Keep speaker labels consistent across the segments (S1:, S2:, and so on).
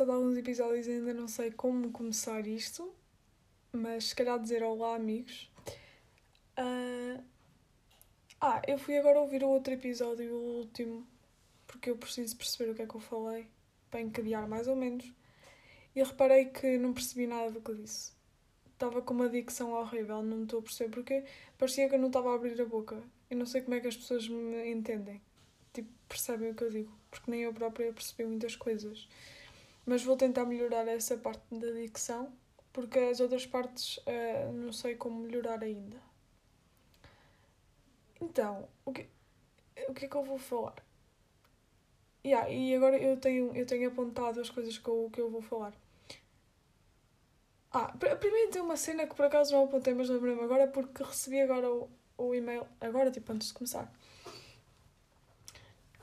S1: passado alguns episódios e ainda não sei como começar isto, mas se calhar dizer olá, amigos. Uh... Ah, eu fui agora ouvir o outro episódio, o último, porque eu preciso perceber o que é que eu falei, para encadear mais ou menos. E reparei que não percebi nada do que disse. Estava com uma dicção horrível, não estou a perceber porque parecia que eu não estava a abrir a boca. Eu não sei como é que as pessoas me entendem. Tipo, percebem o que eu digo, porque nem eu própria percebi muitas coisas. Mas vou tentar melhorar essa parte da dicção, porque as outras partes uh, não sei como melhorar ainda. Então, o que, o que é que eu vou falar? Yeah, e agora eu tenho, eu tenho apontado as coisas que eu, que eu vou falar. Ah, primeiro tem uma cena que por acaso não apontei, mas lembrei-me agora porque recebi agora o, o e-mail, agora tipo antes de começar.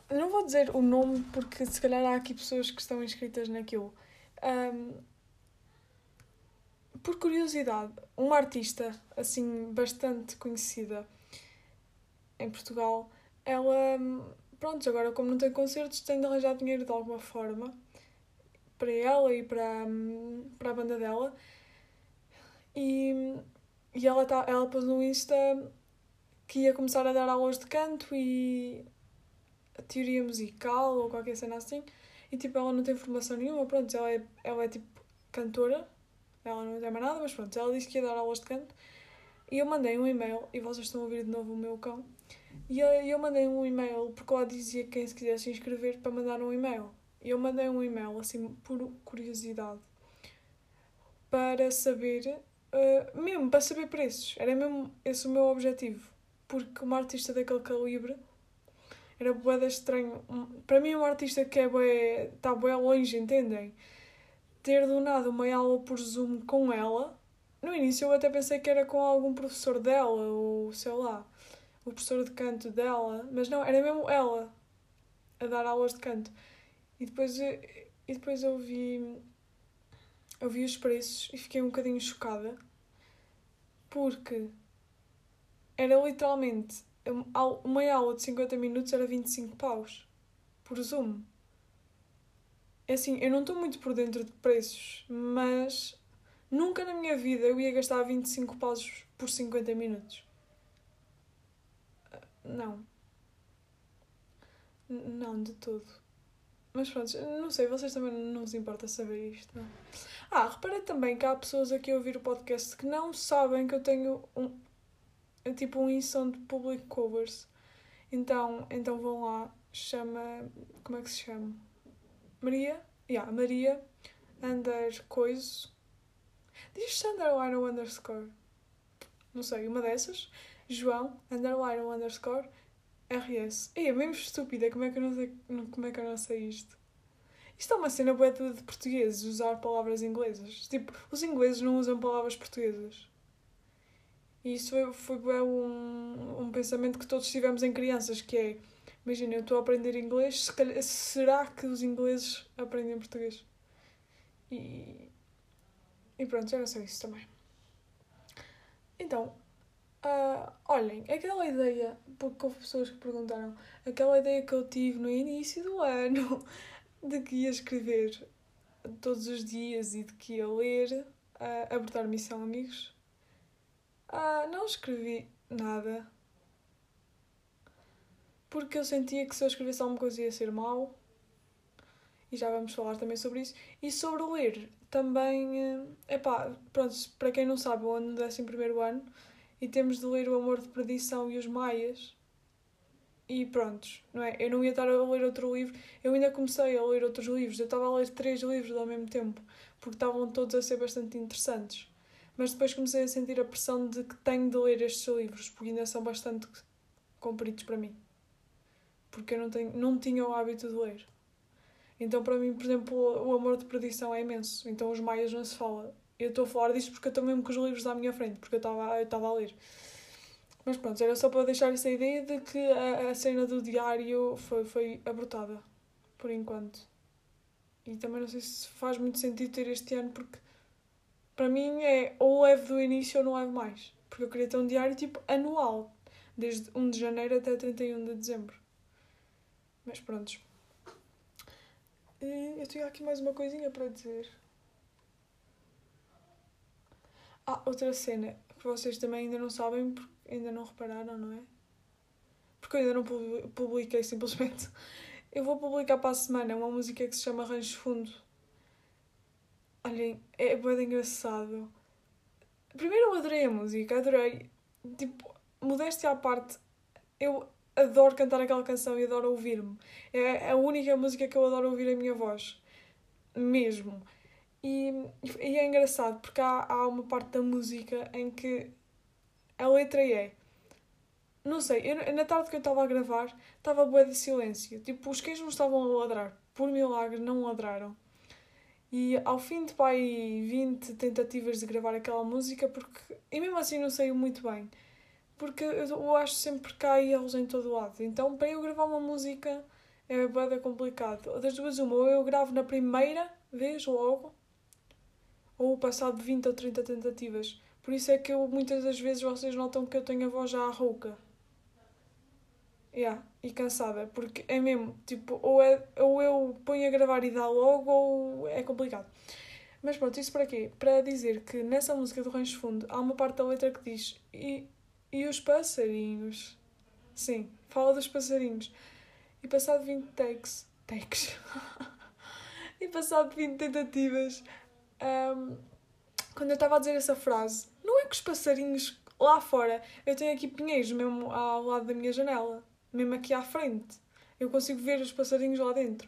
S1: Não vou dizer o nome porque se calhar há aqui pessoas que estão inscritas naquilo. Um, por curiosidade, uma artista assim bastante conhecida em Portugal, ela pronto, agora como não tem concertos, tem de arranjar dinheiro de alguma forma para ela e para, para a banda dela. E, e ela, tá, ela pôs no Insta que ia começar a dar aulas de canto e teoria musical ou qualquer cena assim. E tipo, ela não tem formação nenhuma, pronto, ela é, ela é tipo cantora, ela não tem mais nada, mas pronto, ela disse que ia dar aulas de canto. E eu mandei um e-mail, e vocês estão a ouvir de novo o meu cão, e eu, eu mandei um e-mail, porque lá dizia que quem se quisesse inscrever para mandar um e-mail. E eu mandei um e-mail, assim, por curiosidade, para saber, uh, mesmo, para saber preços. Era mesmo esse o meu objetivo. Porque uma artista daquele calibre era boeda estranho. Para mim, um artista que é bué, está bué longe, entendem? Ter do nada uma aula por Zoom com ela. No início eu até pensei que era com algum professor dela, ou sei lá o professor de canto dela, mas não, era mesmo ela a dar aulas de canto. E depois, e depois eu vi, eu vi os preços e fiquei um bocadinho chocada porque era literalmente uma aula de 50 minutos era 25 paus por Zoom. É assim, eu não estou muito por dentro de preços, mas nunca na minha vida eu ia gastar 25 paus por 50 minutos. Não. Não, de todo. Mas pronto, não sei, vocês também não vos importa saber isto, não? Ah, reparei também que há pessoas aqui a ouvir o podcast que não sabem que eu tenho um. Tipo um Insom de Public Covers. Então, então vão lá, chama. Como é que se chama? Maria? Yeah, Maria under coiso. Diz underline ou underscore? Não sei, uma dessas. João, underline ou underscore, RS. É mesmo estúpida, como é que eu não sei, como é que eu não sei isto? Isto é uma cena boa de portugueses, usar palavras inglesas. Tipo, os ingleses não usam palavras portuguesas. E isso foi, foi um, um pensamento que todos tivemos em crianças, que é, imagina, eu estou a aprender inglês, se calhar, será que os ingleses aprendem português? E, e pronto, era só isso também. Então, Uh, olhem, aquela ideia, porque houve pessoas que perguntaram, aquela ideia que eu tive no início do ano de que ia escrever todos os dias e de que ia ler, uh, abortar missão amigos, uh, não escrevi nada. Porque eu sentia que se eu escrevesse alguma coisa ia ser mau. E já vamos falar também sobre isso. E sobre ler, também. É uh, pá, pronto, para quem não sabe, o ano do 11 ano e temos de ler O Amor de Perdição e Os Maias. E prontos, não é? Eu não ia estar a ler outro livro, eu ainda comecei a ler outros livros, eu estava a ler três livros ao mesmo tempo, porque estavam todos a ser bastante interessantes. Mas depois comecei a sentir a pressão de que tenho de ler estes livros, porque ainda são bastante compridos para mim. Porque eu não, tenho, não tinha o hábito de ler. Então, para mim, por exemplo, o amor de perdição é imenso. Então, os maias não se fala. Eu estou a falar disto porque eu estou mesmo com os livros à minha frente, porque eu estava eu a ler. Mas pronto, era só para deixar essa ideia de que a, a cena do diário foi, foi abortada, por enquanto. E também não sei se faz muito sentido ter este ano, porque para mim é ou levo do início ou não levo mais. Porque eu queria ter um diário tipo anual, desde 1 de janeiro até 31 de dezembro. Mas pronto. E eu tenho aqui mais uma coisinha para dizer. Ah, outra cena que vocês também ainda não sabem, porque ainda não repararam, não é? Porque eu ainda não publiquei simplesmente. Eu vou publicar para a semana uma música que se chama Rancho Fundo. Olhem, é bem engraçado. Primeiro eu adorei a música, adorei. Tipo, modéstia à parte, eu adoro cantar aquela canção e adoro ouvir-me. É a única música que eu adoro ouvir a minha voz. Mesmo. E, e é engraçado porque há, há uma parte da música em que a letra é. Não sei, eu, na tarde que eu estava a gravar, estava boa de silêncio. Tipo, os cães não estavam a ladrar. Por milagre, não ladraram. E ao fim de pai 20 tentativas de gravar aquela música, porque. E mesmo assim não saiu muito bem. Porque eu acho sempre que há erros em todo lado. Então, para eu gravar uma música é bem complicado. Das duas, uma, ou eu gravo na primeira vez logo, ou passado 20 ou 30 tentativas. Por isso é que eu, muitas das vezes vocês notam que eu tenho a voz já rouca. Yeah, e cansada, porque é mesmo, tipo, ou, é, ou eu ponho a gravar e dá logo, ou é complicado. Mas pronto, isso para quê? Para dizer que nessa música do Rancho Fundo há uma parte da letra que diz e, e os passarinhos. Sim, fala dos passarinhos. E passado 20 takes. Takes. e passado 20 tentativas, um, quando eu estava a dizer essa frase, não é que os passarinhos lá fora, eu tenho aqui pinheiros mesmo ao lado da minha janela mesmo aqui à frente. Eu consigo ver os passarinhos lá dentro.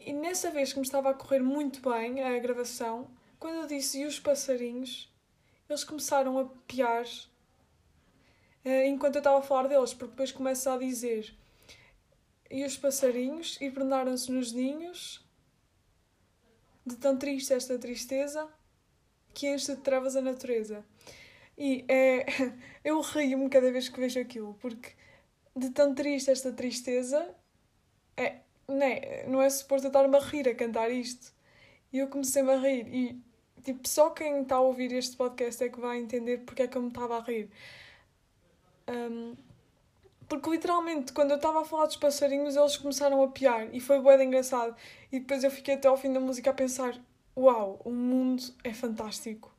S1: E nessa vez que me estava a correr muito bem a gravação, quando eu disse e os passarinhos, eles começaram a piar uh, enquanto eu estava a falar deles, porque depois começa a dizer e os passarinhos hibernaram-se nos ninhos de tão triste esta tristeza que enche de trevas a natureza. E é, eu rio-me cada vez que vejo aquilo, porque de tão triste esta tristeza, é, não é, não é suposto eu estar-me a rir a cantar isto. E eu comecei-me a rir. E, tipo, só quem está a ouvir este podcast é que vai entender porque é que eu me estava a rir. Um, porque literalmente, quando eu estava a falar dos passarinhos, eles começaram a piar e foi bué engraçado. E depois eu fiquei até ao fim da música a pensar: Uau, o mundo é fantástico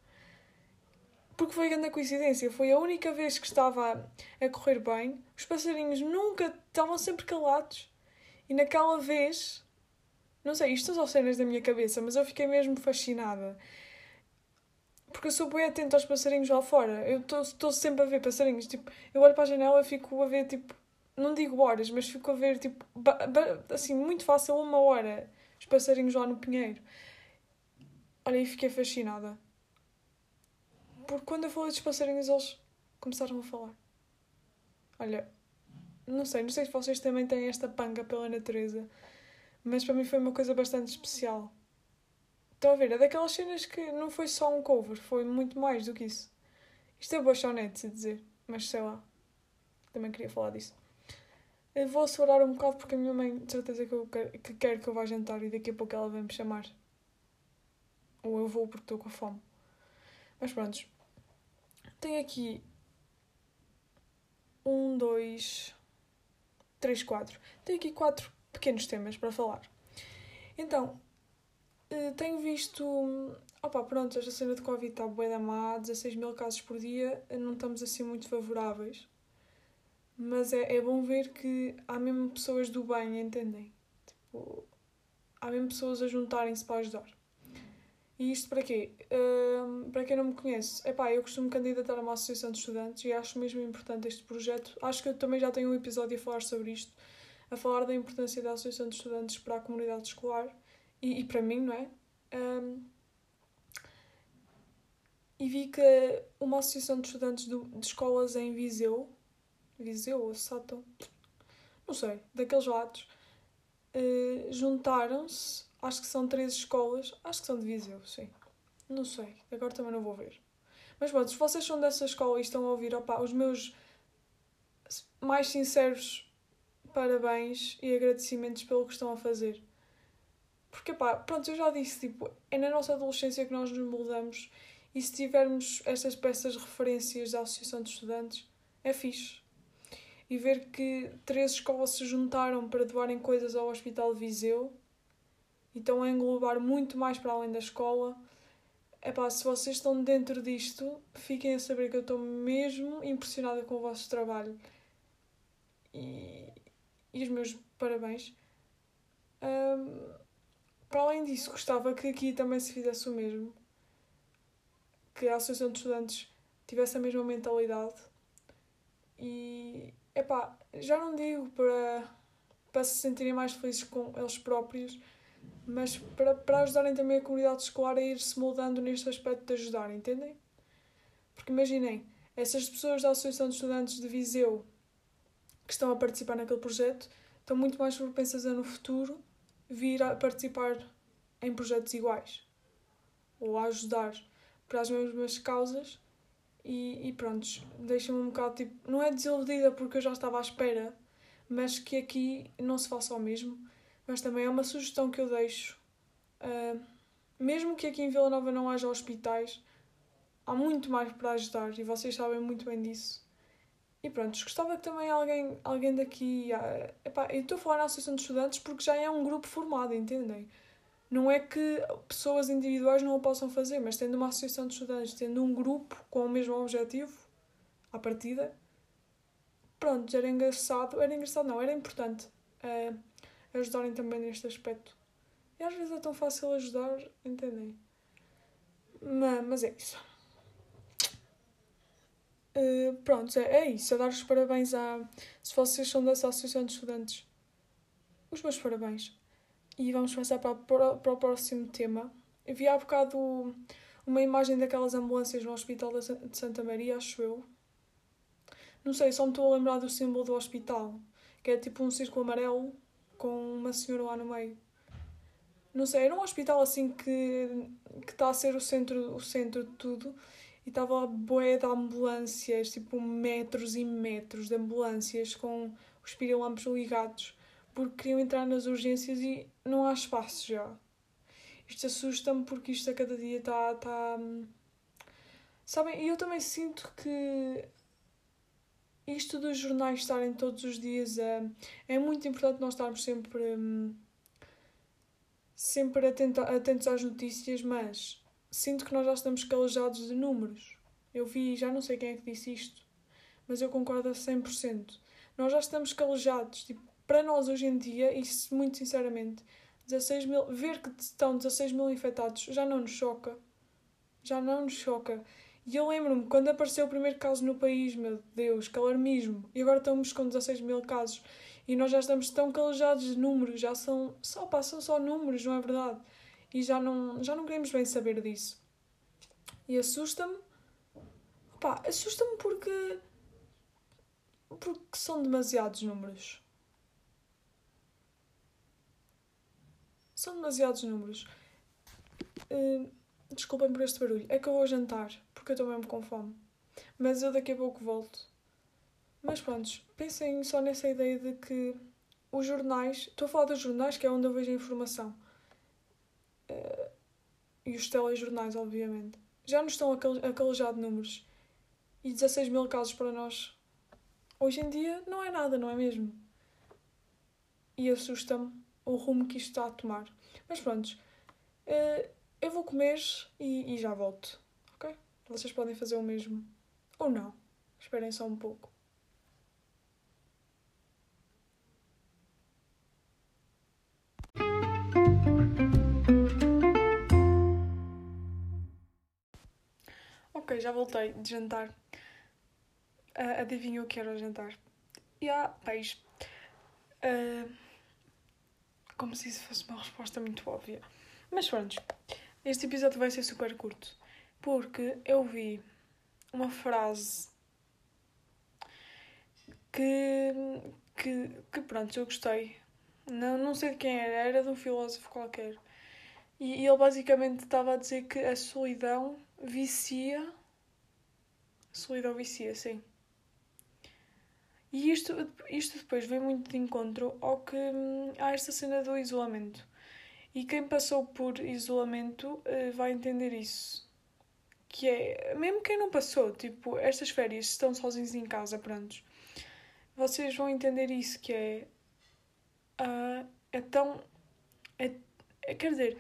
S1: porque foi grande coincidência. Foi a única vez que estava a correr bem. Os passarinhos nunca estavam sempre calados. E naquela vez, não sei, isto são cenas da minha cabeça, mas eu fiquei mesmo fascinada. Porque eu sou bem atenta aos passarinhos lá fora. Eu estou sempre a ver passarinhos. Tipo, eu olho para a janela e fico a ver, tipo, não digo horas, mas fico a ver, tipo, assim, muito fácil, uma hora, os passarinhos lá no pinheiro. Olha, e fiquei fascinada. Porque quando eu falei dos passarinhos, eles começaram a falar. Olha, não sei, não sei se vocês também têm esta panga pela natureza, mas para mim foi uma coisa bastante especial. Estão a ver? É daquelas cenas que não foi só um cover, foi muito mais do que isso. Isto é bochonete, se dizer, mas sei lá. Também queria falar disso. Eu vou acelerar um bocado porque a minha mãe, de certeza que, eu quero, que quer que eu vá jantar e daqui a pouco ela vem me chamar. Ou eu vou porque estou com fome. Mas pronto. Tenho aqui um, dois, três, quatro. Tenho aqui quatro pequenos temas para falar. Então, eh, tenho visto. Opa, pronto, esta cena de Covid está bué da má, 16 mil casos por dia, não estamos assim muito favoráveis. Mas é, é bom ver que há mesmo pessoas do bem, entendem? Tipo, há mesmo pessoas a juntarem-se para ajudar. E isto para quê? Uh, para quem não me conhece, epá, eu costumo candidatar a uma associação de estudantes e acho mesmo importante este projeto. Acho que eu também já tenho um episódio a falar sobre isto, a falar da importância da associação de estudantes para a comunidade escolar e, e para mim, não é? Um, e vi que uma associação de estudantes do, de escolas em Viseu, Viseu ou Sato, não sei, daqueles lados, uh, juntaram-se Acho que são três escolas. Acho que são de Viseu, sim. Não sei. Agora também não vou ver. Mas pronto, se vocês são dessa escola e estão a ouvir, opa, os meus mais sinceros parabéns e agradecimentos pelo que estão a fazer. Porque, pá, pronto, eu já disse, tipo, é na nossa adolescência que nós nos moldamos e se tivermos estas peças de referências da Associação de Estudantes, é fixe. E ver que três escolas se juntaram para doarem coisas ao Hospital Viseu e estão a englobar muito mais para além da escola. Epá, se vocês estão dentro disto, fiquem a saber que eu estou mesmo impressionada com o vosso trabalho. E, e os meus parabéns. Um, para além disso, gostava que aqui também se fizesse o mesmo. Que a Associação de Estudantes tivesse a mesma mentalidade. E, epá, já não digo para, para se sentirem mais felizes com eles próprios, mas para, para ajudarem também a comunidade escolar a ir-se moldando neste aspecto de ajudar, entendem? Porque imaginem, essas pessoas da Associação de Estudantes de Viseu que estão a participar naquele projeto estão muito mais propensas a no futuro vir a participar em projetos iguais ou a ajudar para as mesmas causas e, e pronto, deixa-me um bocado tipo, não é desiludida porque eu já estava à espera, mas que aqui não se faça o mesmo. Mas também é uma sugestão que eu deixo. Uh, mesmo que aqui em Vila Nova não haja hospitais, há muito mais para ajudar e vocês sabem muito bem disso. E pronto, gostava que também alguém, alguém daqui. Uh, epá, eu estou a falar na Associação de Estudantes porque já é um grupo formado, entendem? Não é que pessoas individuais não o possam fazer, mas tendo uma associação de estudantes, tendo um grupo com o mesmo objetivo, à partida, pronto, era engraçado. Era engraçado, não, era importante uh, ajudarem também neste aspecto. E às vezes é tão fácil ajudar, entendem? Mas, mas é isso. Uh, pronto, é, é isso. É dar os parabéns a. Se vocês são dessa Associação de Estudantes, os meus parabéns. E vamos passar para, para, para o próximo tema. Eu vi há bocado uma imagem daquelas ambulâncias no Hospital de Santa Maria, acho eu. Não sei, só me estou a lembrar do símbolo do hospital, que é tipo um círculo amarelo com uma senhora lá no meio. Não sei, era um hospital assim que está a ser o centro, o centro de tudo e estava lá boé de ambulâncias, tipo metros e metros de ambulâncias com os pirilampos ligados porque queriam entrar nas urgências e não há espaço já. Isto assusta-me porque isto a cada dia está. Tá... Sabem, e eu também sinto que isto dos jornais estarem todos os dias a. É muito importante nós estarmos sempre. Hum, sempre atento, atentos às notícias, mas sinto que nós já estamos calejados de números. Eu vi, já não sei quem é que disse isto, mas eu concordo a 100%. Nós já estamos calejados. Tipo, para nós hoje em dia, e muito sinceramente, 16 mil, ver que estão 16 mil infectados já não nos choca. Já não nos choca. E eu lembro-me, quando apareceu o primeiro caso no país, meu Deus, que alarmismo. E agora estamos com 16 mil casos. E nós já estamos tão calejados de números, já são só, pá, são só números, não é verdade? E já não, já não queremos bem saber disso. E assusta-me. Pá, assusta-me porque. porque são demasiados números. São demasiados números. Uh, desculpem por este barulho. É que eu vou jantar, porque eu estou mesmo com fome. Mas eu daqui a pouco volto. Mas pronto, pensem só nessa ideia de que os jornais. Estou a falar dos jornais, que é onde eu vejo a informação. Uh, e os telejornais, obviamente. Já nos estão a calejar de números. E 16 mil casos para nós. Hoje em dia não é nada, não é mesmo? E assusta-me o rumo que isto está a tomar. Mas pronto, uh, eu vou comer e, e já volto? Vocês podem fazer o mesmo. Ou não. Esperem só um pouco. Ok, já voltei de jantar. Uh, adivinha o que era o jantar? E há peixe. Uh, como se isso fosse uma resposta muito óbvia. Mas pronto, este episódio vai ser super curto. Porque eu vi uma frase que, que, que pronto, eu gostei. Não, não sei de quem era, era de um filósofo qualquer. E, e ele basicamente estava a dizer que a solidão vicia. Solidão vicia, sim. E isto, isto depois vem muito de encontro ao que hum, há esta cena do isolamento. E quem passou por isolamento uh, vai entender isso. Que é, mesmo quem não passou, tipo, estas férias estão sozinhos em casa, prontos. Vocês vão entender isso, que é. Uh, é tão. É, É, quer dizer,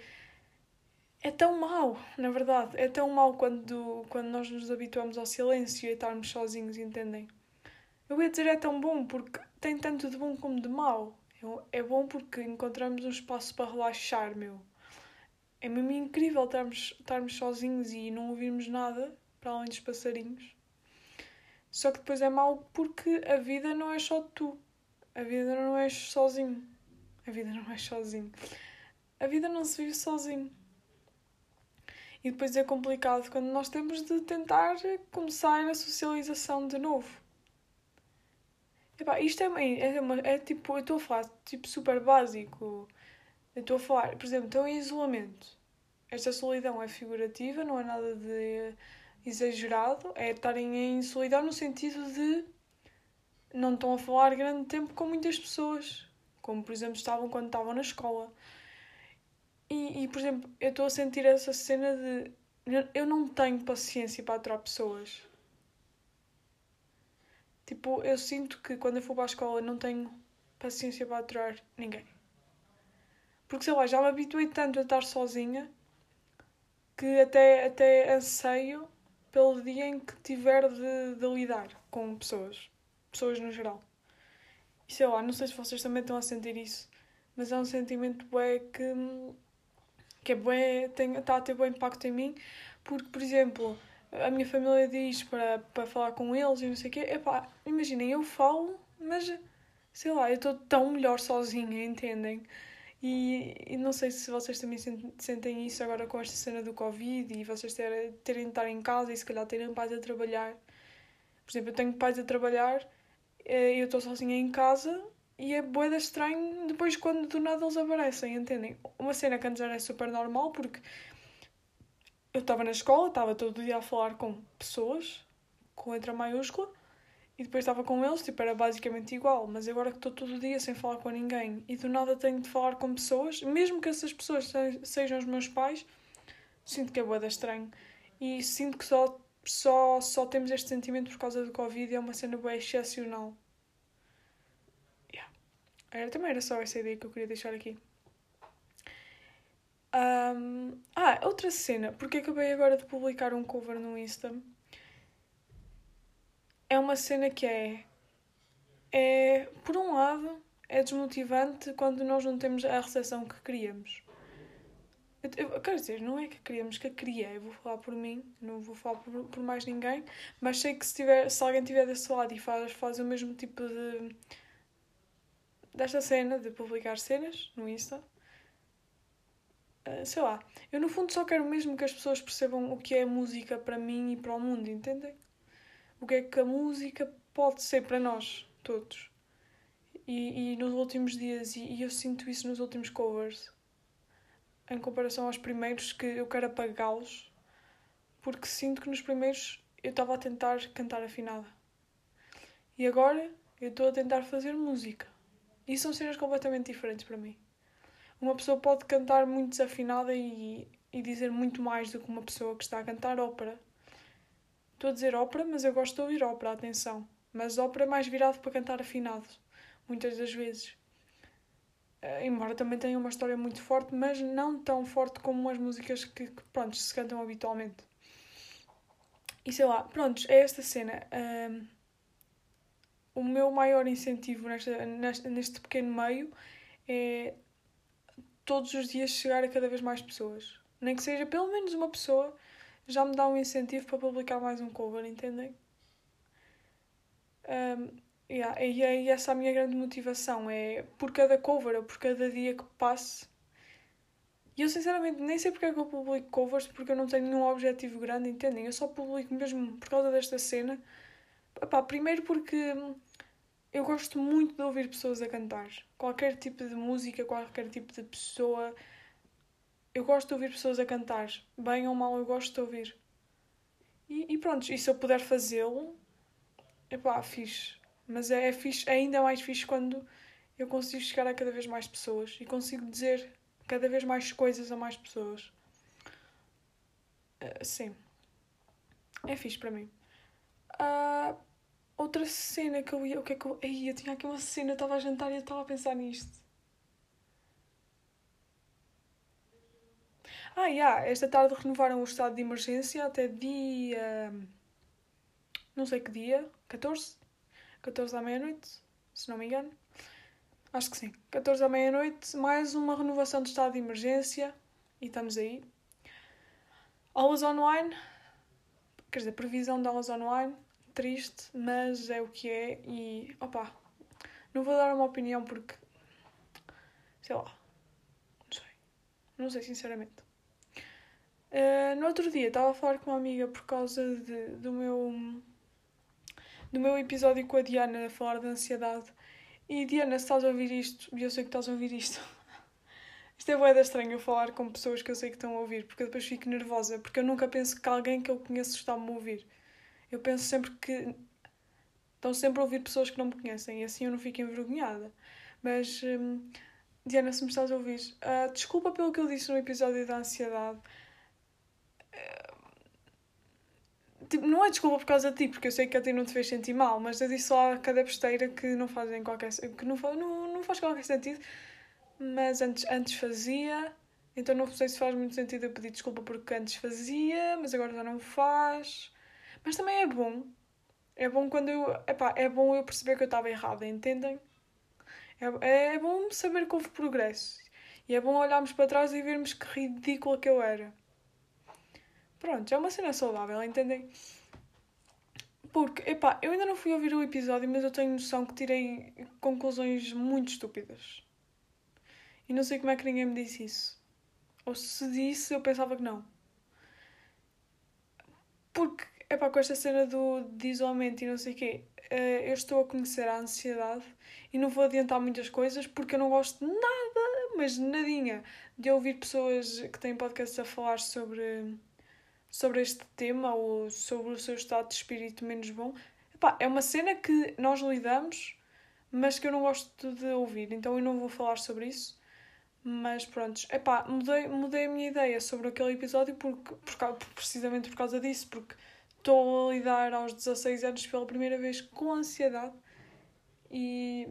S1: é tão mau, na verdade. É tão mau quando, quando nós nos habituamos ao silêncio e a estarmos sozinhos, entendem? Eu ia dizer é tão bom porque tem tanto de bom como de mau. É bom porque encontramos um espaço para relaxar, meu. É mesmo incrível estarmos, estarmos sozinhos e não ouvirmos nada para além dos passarinhos. Só que depois é mau porque a vida não é só tu. A vida não é sozinho. A vida não é sozinho. A vida não se vive sozinho. E depois é complicado quando nós temos de tentar começar a socialização de novo. Epá, isto é, é, uma, é tipo, eu estou a falar tipo super básico. Estou a falar, por exemplo, estão em isolamento. Esta solidão é figurativa, não é nada de exagerado. É estarem em solidão no sentido de não estão a falar grande tempo com muitas pessoas. Como, por exemplo, estavam quando estavam na escola. E, e por exemplo, eu estou a sentir essa cena de. Eu não tenho paciência para aturar pessoas. Tipo, eu sinto que quando eu for para a escola não tenho paciência para aturar ninguém. Porque sei lá, já me habituei tanto a estar sozinha que até, até anseio pelo dia em que tiver de, de lidar com pessoas. Pessoas no geral. E sei lá, não sei se vocês também estão a sentir isso, mas é um sentimento bué que, que é bué, tem, está a ter bom impacto em mim, porque, por exemplo, a minha família diz para, para falar com eles e não sei o quê. Epá, imaginem, eu falo, mas sei lá, eu estou tão melhor sozinha, entendem? E, e não sei se vocês também sentem isso agora com esta cena do Covid e vocês terem, terem de estar em casa e se calhar terem pais a trabalhar. Por exemplo, eu tenho pais a trabalhar eh, e eu estou sozinha em casa e é boeda estranho depois quando do nada eles aparecem, entendem? Uma cena que antes era super normal porque eu estava na escola, estava todo dia a falar com pessoas, com letra maiúscula, e depois estava com eles, tipo, era basicamente igual, mas agora que estou todo dia sem falar com ninguém e do nada tenho de falar com pessoas, mesmo que essas pessoas sejam os meus pais, sinto que é boeda estranho. E sinto que só, só, só temos este sentimento por causa do Covid e é uma cena boa excepcional. Yeah. Era, também era só essa ideia que eu queria deixar aqui. Um, ah, outra cena, porque acabei agora de publicar um cover no Insta. É uma cena que é. É, por um lado, é desmotivante quando nós não temos a recepção que queríamos. Eu, eu, quero dizer, não é que queríamos, que a criei. Eu vou falar por mim, não vou falar por, por mais ninguém, mas sei que se, tiver, se alguém estiver desse lado e faz, faz o mesmo tipo de. desta cena, de publicar cenas no Insta, ah, sei lá, eu no fundo só quero mesmo que as pessoas percebam o que é música para mim e para o mundo, entendem? O que é que a música pode ser para nós, todos. E, e nos últimos dias, e, e eu sinto isso nos últimos covers, em comparação aos primeiros, que eu quero apagá-los, porque sinto que nos primeiros eu estava a tentar cantar afinada. E agora eu estou a tentar fazer música. E são cenas completamente diferentes para mim uma pessoa pode cantar muito desafinada e, e dizer muito mais do que uma pessoa que está a cantar ópera. Estou a dizer ópera, mas eu gosto de ouvir ópera, atenção. Mas ópera mais virado para cantar afinado, muitas das vezes. Uh, embora também tenha uma história muito forte, mas não tão forte como as músicas que, que pronto, se cantam habitualmente. E sei lá, pronto, é esta cena. O meu maior incentivo nesta, neste pequeno meio é todos os dias chegar a cada vez mais pessoas. Nem que seja pelo menos uma pessoa, já me dá um incentivo para publicar mais um cover, entendem? Um, yeah, e é essa a minha grande motivação, é por cada cover ou por cada dia que passe. E eu sinceramente nem sei porque é que eu publico covers, porque eu não tenho nenhum objetivo grande, entendem? Eu só publico mesmo por causa desta cena. Epá, primeiro porque eu gosto muito de ouvir pessoas a cantar. Qualquer tipo de música, qualquer tipo de pessoa. Eu gosto de ouvir pessoas a cantar. Bem ou mal, eu gosto de ouvir. E, e pronto, e se eu puder fazê-lo, é pá, fixe. Mas é, é fixe, é ainda mais fixe quando eu consigo chegar a cada vez mais pessoas e consigo dizer cada vez mais coisas a mais pessoas. Uh, sim. É fixe para mim. Uh, Outra cena que eu ia. O que é que eu. Aí, eu tinha aqui uma cena, eu estava a jantar e eu estava a pensar nisto. Ah, yeah, esta tarde renovaram o estado de emergência até dia. Não sei que dia. 14? 14 à meia-noite, se não me engano. Acho que sim. 14 à meia-noite, mais uma renovação do estado de emergência. E estamos aí. Aulas online. Quer dizer, previsão de aulas online. Triste, mas é o que é. E, opa, não vou dar uma opinião porque. Sei lá. Não sei. Não sei, sinceramente. Uh, no outro dia estava a falar com uma amiga por causa de, do meu do meu episódio com a Diana a falar de ansiedade. E Diana, se estás a ouvir isto, e eu sei que estás a ouvir isto, isto é boeda estranho eu falar com pessoas que eu sei que estão a ouvir, porque eu depois fico nervosa, porque eu nunca penso que alguém que eu conheço está-me a ouvir. Eu penso sempre que estão sempre a ouvir pessoas que não me conhecem e assim eu não fico envergonhada. Mas, hum, Diana, se me estás a ouvir, uh, desculpa pelo que eu disse no episódio da ansiedade. Tipo, não é desculpa por causa de ti, porque eu sei que a ti não te fez sentir mal, mas eu disse só a cada besteira que não fazem qualquer que não, não, não faz qualquer sentido. Mas antes, antes fazia, então não sei se faz muito sentido eu pedir desculpa porque antes fazia, mas agora já não faz. Mas também é bom. É bom quando eu. Epá, é bom eu perceber que eu estava errada, entendem? É, é bom saber que houve progresso. E é bom olharmos para trás e vermos que ridícula que eu era. Pronto, é uma cena saudável, entendem? Porque, epá, eu ainda não fui ouvir o episódio, mas eu tenho noção que tirei conclusões muito estúpidas. E não sei como é que ninguém me disse isso. Ou se disse, eu pensava que não. Porque, epá, com esta cena do, de isolamento e não sei o quê, eh, eu estou a conhecer a ansiedade e não vou adiantar muitas coisas porque eu não gosto de nada, mas nadinha, de ouvir pessoas que têm podcasts a falar sobre sobre este tema ou sobre o seu estado de espírito menos bom. Epá, é uma cena que nós lidamos, mas que eu não gosto de ouvir, então eu não vou falar sobre isso. Mas pronto, epá, mudei, mudei a minha ideia sobre aquele episódio porque, por, precisamente por causa disso, porque estou a lidar aos 16 anos pela primeira vez com ansiedade e,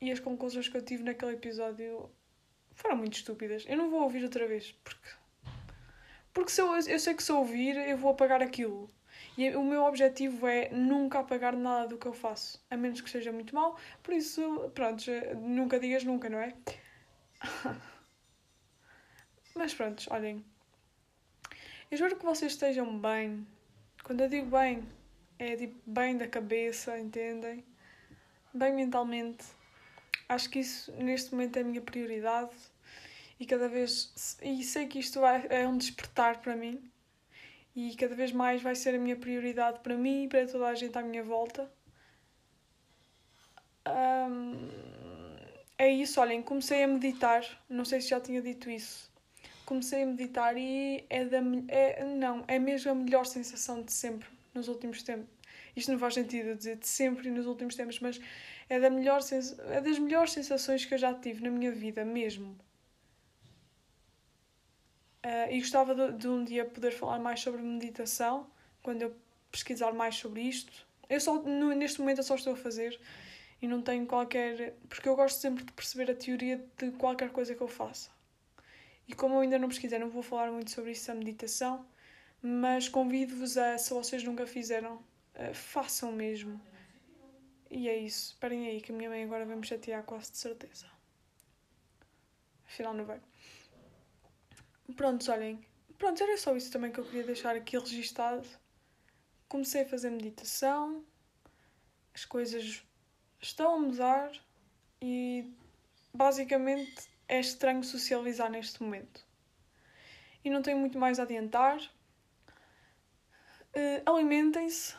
S1: e as conclusões que eu tive naquele episódio foram muito estúpidas. Eu não vou ouvir outra vez porque porque se eu, eu sei que se eu ouvir, eu vou apagar aquilo. E o meu objetivo é nunca apagar nada do que eu faço, a menos que seja muito mal. Por isso, pronto, nunca digas nunca, não é? Mas pronto, olhem. Eu espero que vocês estejam bem. Quando eu digo bem, é tipo bem da cabeça, entendem? Bem mentalmente. Acho que isso neste momento é a minha prioridade e cada vez e sei que isto vai, é um despertar para mim e cada vez mais vai ser a minha prioridade para mim e para toda a gente à minha volta. Um, é isso, olhem, comecei a meditar, não sei se já tinha dito isso. Comecei a meditar e é da é, não, é mesmo a melhor sensação de sempre nos últimos tempos. Isto não faz sentido dizer de sempre e nos últimos tempos, mas é, da melhor, é das melhores sensações que eu já tive na minha vida mesmo Uh, e gostava de, de, um dia poder falar mais sobre meditação, quando eu pesquisar mais sobre isto. Eu só, no, neste momento eu só estou a fazer e não tenho qualquer. Porque eu gosto sempre de perceber a teoria de qualquer coisa que eu faça. E como eu ainda não pesquisei, não vou falar muito sobre isso, a meditação, mas convido-vos a, se vocês nunca fizeram, uh, façam mesmo. E é isso. Esperem aí, que a minha mãe agora vai me chatear quase de certeza. Afinal, não vai. Prontos, olhem. Pronto, era só isso também que eu queria deixar aqui registado. Comecei a fazer meditação, as coisas estão a mudar e basicamente é estranho socializar neste momento. E não tenho muito mais a adiantar. Uh, Alimentem-se,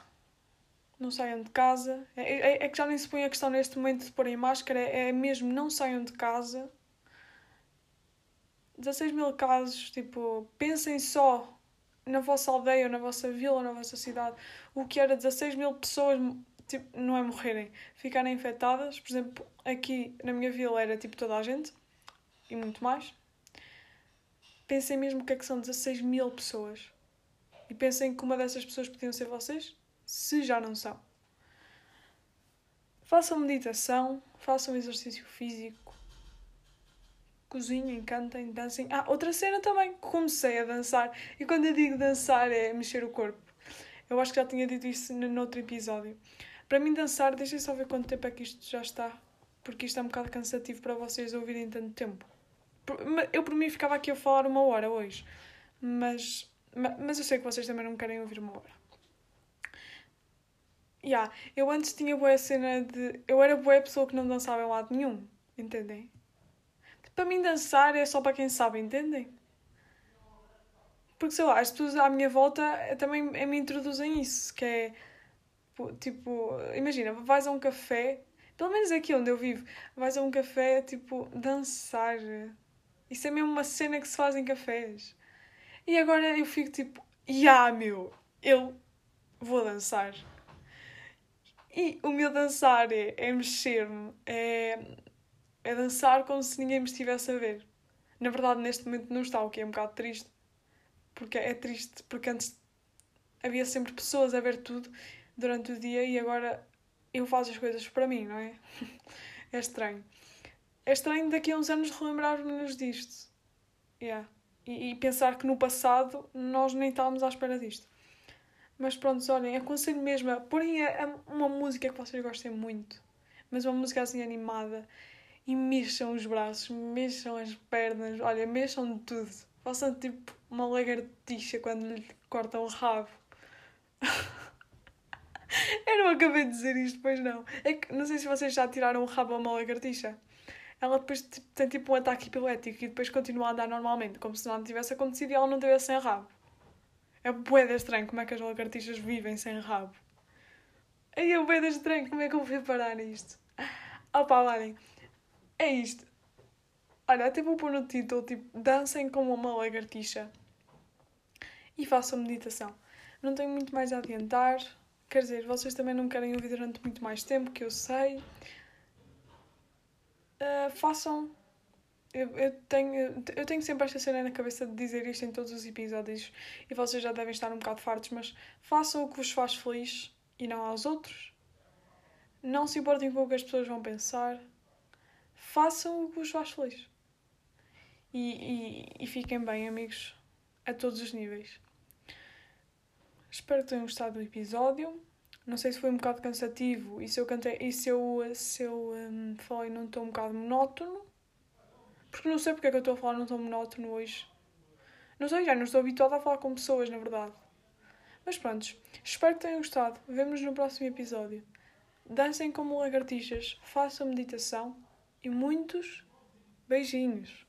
S1: não saiam de casa. É, é, é, que já nem se põe a questão neste momento de porem máscara, é, é mesmo não saiam de casa 16 mil casos, tipo, pensem só na vossa aldeia, na vossa vila, na vossa cidade, o que era 16 mil pessoas, tipo, não é morrerem, ficarem infectadas. Por exemplo, aqui na minha vila era tipo toda a gente e muito mais. Pensem mesmo o que é que são 16 mil pessoas. E pensem que uma dessas pessoas podiam ser vocês, se já não são. Façam meditação, façam exercício físico, cozinhem, cantem, dancem. Ah, outra cena também, comecei a dançar. E quando eu digo dançar é mexer o corpo. Eu acho que já tinha dito isso no outro episódio. Para mim, dançar, deixem só ver quanto tempo é que isto já está. Porque isto é um bocado cansativo para vocês ouvirem tanto tempo. Eu, por mim, ficava aqui a falar uma hora hoje. Mas, mas eu sei que vocês também não querem ouvir uma hora. Yeah, eu antes tinha boa cena de. Eu era boa pessoa que não dançava em lado nenhum. Entendem? Para mim, dançar é só para quem sabe, entendem? Porque sei lá, as pessoas à minha volta também me introduzem isso, que é tipo, imagina, vais a um café, pelo menos aqui onde eu vivo, vais a um café, tipo, dançar. Isso é mesmo uma cena que se faz em cafés. E agora eu fico tipo, ya meu, eu vou dançar. E o meu dançar é, é mexer-me, é, é dançar como se ninguém me estivesse a ver. Na verdade, neste momento não está, o que é um bocado triste. Porque é triste, porque antes havia sempre pessoas a ver tudo durante o dia e agora eu faço as coisas para mim, não é? é estranho. É estranho daqui a uns anos relembrar-nos disto. Yeah. E, e, pensar que no passado nós nem estávamos à espera disto. Mas pronto, olhem, aconselho mesmo a porem uma música que vocês gostem muito, mas uma música assim animada e mexam os braços, mexam as pernas, olha, mexam de tudo. Façam tipo uma lagartixa quando lhe cortam o rabo. Eu não acabei de dizer isto, pois não. É que não sei se vocês já tiraram o rabo a uma lagartixa. Ela depois tipo, tem tipo um ataque epilético e depois continua a andar normalmente, como se nada tivesse acontecido e ela não tivesse sem rabo. É bué estranho como é que as lagartixas vivem sem rabo. Aí é bué estranho, como é que eu vou parar nisto? Opa, olhem, é isto. Olha, até vou pôr no título, tipo, dancem como uma lagartixa. E façam meditação. Não tenho muito mais a adiantar. Quer dizer, vocês também não querem ouvir durante muito mais tempo, que eu sei. Uh, façam eu, eu, tenho, eu tenho sempre esta cena na cabeça de dizer isto em todos os episódios e vocês já devem estar um bocado fartos, mas façam o que vos faz feliz e não aos outros. Não se importem com o que as pessoas vão pensar. Façam o que vos faz feliz. E, e, e fiquem bem, amigos, a todos os níveis. Espero que tenham gostado do episódio. Não sei se foi um bocado cansativo e se eu cantei e se eu, se eu um, falei num tom um bocado monótono. Porque não sei porque é que eu estou a falar num tom monótono hoje. Não sei, já não estou habituada a falar com pessoas, na verdade. Mas pronto, espero que tenham gostado. Vemo-nos no próximo episódio. Dancem como lagartixas, façam meditação e muitos beijinhos.